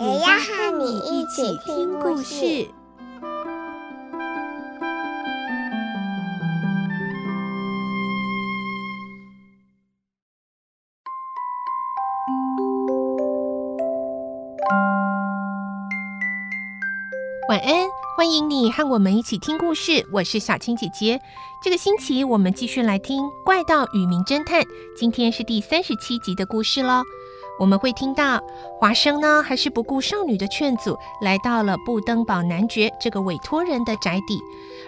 也要和你一起听故事。晚安，欢迎你和我们一起听故事。我是小青姐姐。这个星期我们继续来听《怪盗与名侦探》，今天是第三十七集的故事喽。我们会听到华生呢，还是不顾少女的劝阻，来到了布登堡男爵这个委托人的宅邸。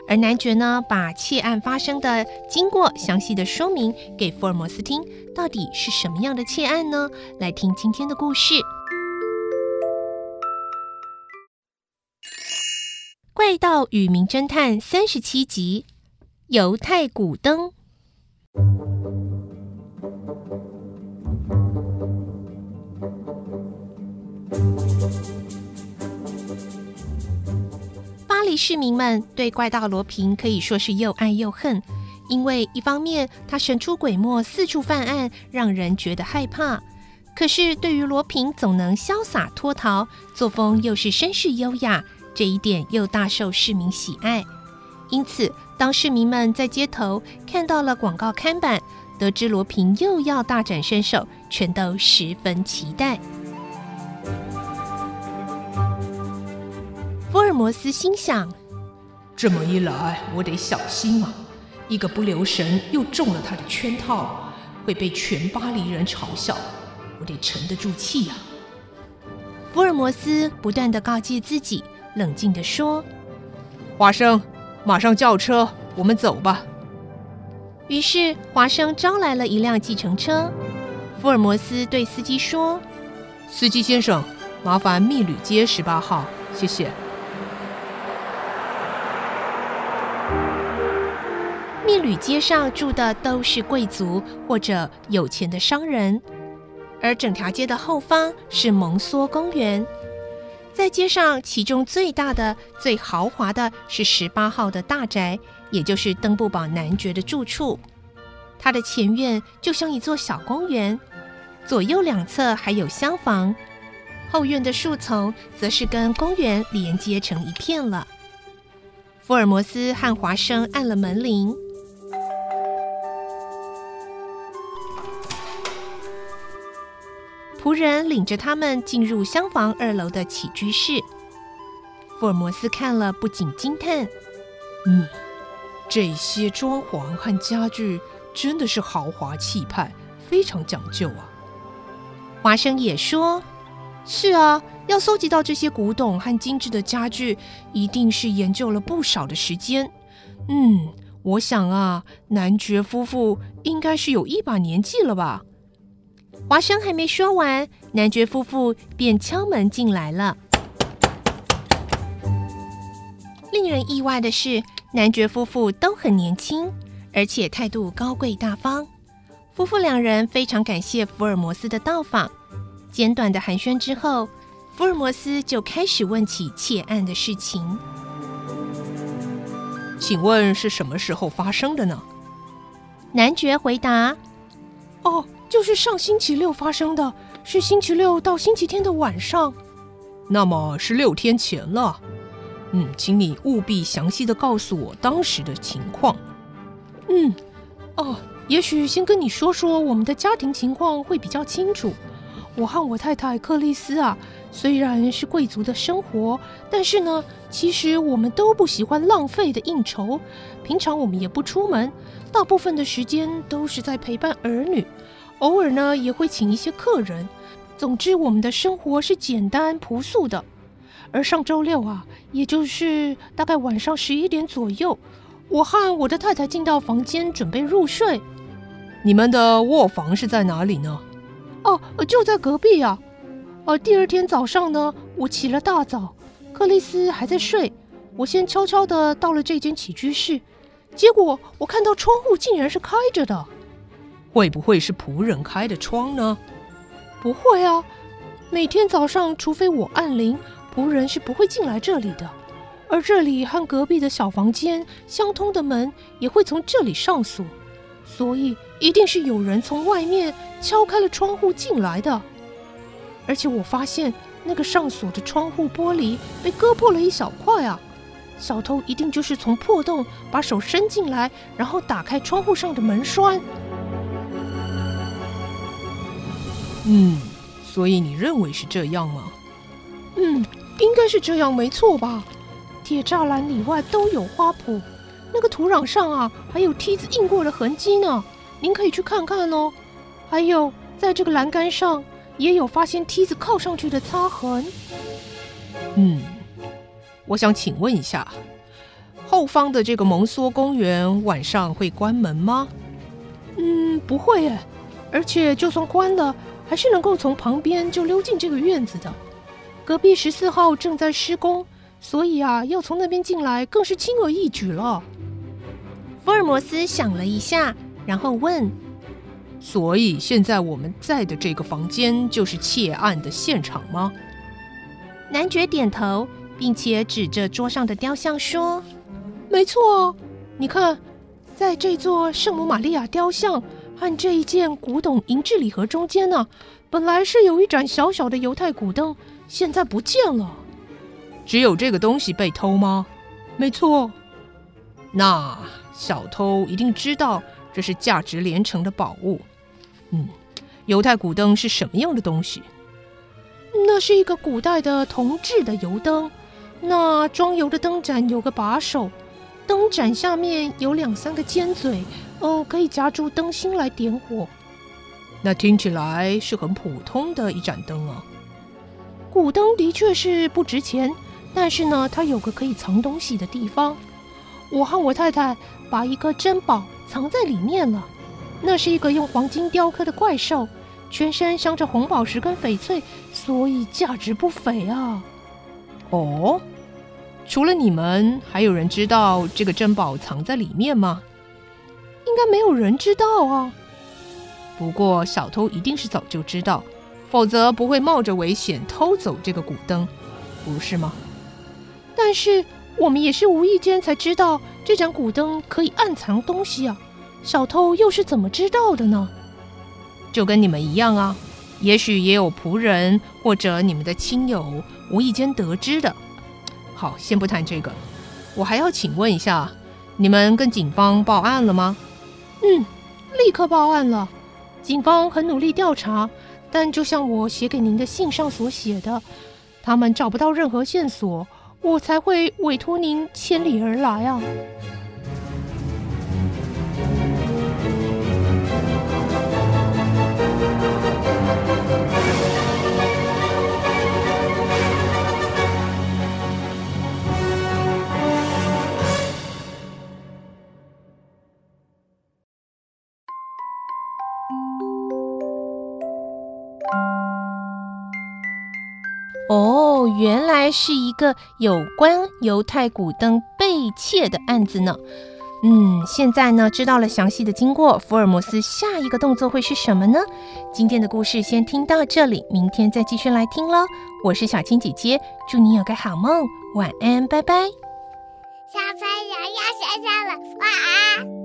而男爵呢，把窃案发生的经过详细的说明给福尔摩斯听。到底是什么样的窃案呢？来听今天的故事，《怪盗与名侦探》三十七集，《犹太古灯》。市民们对怪盗罗平可以说是又爱又恨，因为一方面他神出鬼没，四处犯案，让人觉得害怕；可是对于罗平总能潇洒脱逃，作风又是绅士优雅，这一点又大受市民喜爱。因此，当市民们在街头看到了广告看板，得知罗平又要大展身手，全都十分期待。尔摩斯心想：这么一来，我得小心啊！一个不留神又中了他的圈套，会被全巴黎人嘲笑。我得沉得住气呀！福尔摩斯不断的告诫自己，冷静的说：“华生，马上叫车，我们走吧。”于是华生招来了一辆计程车。福尔摩斯对司机说：“司机先生，麻烦密旅街十八号，谢谢。”密旅街上住的都是贵族或者有钱的商人，而整条街的后方是蒙梭公园。在街上，其中最大的、最豪华的是十八号的大宅，也就是登布堡男爵的住处。它的前院就像一座小公园，左右两侧还有厢房，后院的树丛则是跟公园连接成一片了。福尔摩斯和华生按了门铃。仆人领着他们进入厢房二楼的起居室。福尔摩斯看了，不禁惊叹：“嗯，这些装潢和家具真的是豪华气派，非常讲究啊。”华生也说：“是啊，要搜集到这些古董和精致的家具，一定是研究了不少的时间。嗯，我想啊，男爵夫妇应该是有一把年纪了吧。”华生还没说完，男爵夫妇便敲门进来了。令人意外的是，男爵夫妇都很年轻，而且态度高贵大方。夫妇两人非常感谢福尔摩斯的到访。简短的寒暄之后，福尔摩斯就开始问起窃案的事情。请问是什么时候发生的呢？男爵回答：“哦。”就是上星期六发生的，是星期六到星期天的晚上，那么是六天前了。嗯，请你务必详细的告诉我当时的情况。嗯，哦，也许先跟你说说我们的家庭情况会比较清楚。我和我太太克莉丝啊，虽然是贵族的生活，但是呢，其实我们都不喜欢浪费的应酬。平常我们也不出门，大部分的时间都是在陪伴儿女。偶尔呢，也会请一些客人。总之，我们的生活是简单朴素的。而上周六啊，也就是大概晚上十一点左右，我和我的太太进到房间准备入睡。你们的卧房是在哪里呢？哦，就在隔壁啊。呃第二天早上呢，我起了大早，克里斯还在睡，我先悄悄地到了这间起居室，结果我看到窗户竟然是开着的。会不会是仆人开的窗呢？不会啊，每天早上除非我按铃，仆人是不会进来这里的。而这里和隔壁的小房间相通的门也会从这里上锁，所以一定是有人从外面敲开了窗户进来的。而且我发现那个上锁的窗户玻璃被割破了一小块啊！小偷一定就是从破洞把手伸进来，然后打开窗户上的门栓。嗯，所以你认为是这样吗？嗯，应该是这样，没错吧？铁栅栏里外都有花圃，那个土壤上啊，还有梯子印过的痕迹呢。您可以去看看哦。还有，在这个栏杆上。也有发现梯子靠上去的擦痕。嗯，我想请问一下，后方的这个蒙梭公园晚上会关门吗？嗯，不会耶。而且就算关了，还是能够从旁边就溜进这个院子的。隔壁十四号正在施工，所以啊，要从那边进来更是轻而易举了。福尔摩斯想了一下，然后问。所以现在我们在的这个房间就是窃案的现场吗？男爵点头，并且指着桌上的雕像说：“没错，你看，在这座圣母玛利亚雕像和这一件古董银质礼盒中间呢，本来是有一盏小小的犹太古灯，现在不见了。只有这个东西被偷吗？没错。那小偷一定知道这是价值连城的宝物。”嗯，犹太古灯是什么样的东西？那是一个古代的铜制的油灯，那装油的灯盏有个把手，灯盏下面有两三个尖嘴，哦，可以夹住灯芯来点火。那听起来是很普通的一盏灯啊。古灯的确是不值钱，但是呢，它有个可以藏东西的地方。我和我太太把一个珍宝藏在里面了。那是一个用黄金雕刻的怪兽，全身镶着红宝石跟翡翠，所以价值不菲啊。哦，除了你们，还有人知道这个珍宝藏在里面吗？应该没有人知道啊。不过小偷一定是早就知道，否则不会冒着危险偷走这个古灯，不是吗？但是我们也是无意间才知道这盏古灯可以暗藏东西啊。小偷又是怎么知道的呢？就跟你们一样啊，也许也有仆人或者你们的亲友无意间得知的。好，先不谈这个，我还要请问一下，你们跟警方报案了吗？嗯，立刻报案了。警方很努力调查，但就像我写给您的信上所写的，他们找不到任何线索，我才会委托您千里而来啊。原来是一个有关犹太古灯被窃的案子呢。嗯，现在呢，知道了详细的经过，福尔摩斯下一个动作会是什么呢？今天的故事先听到这里，明天再继续来听喽。我是小青姐姐，祝你有个好梦，晚安，拜拜。小朋友要睡觉了，晚安。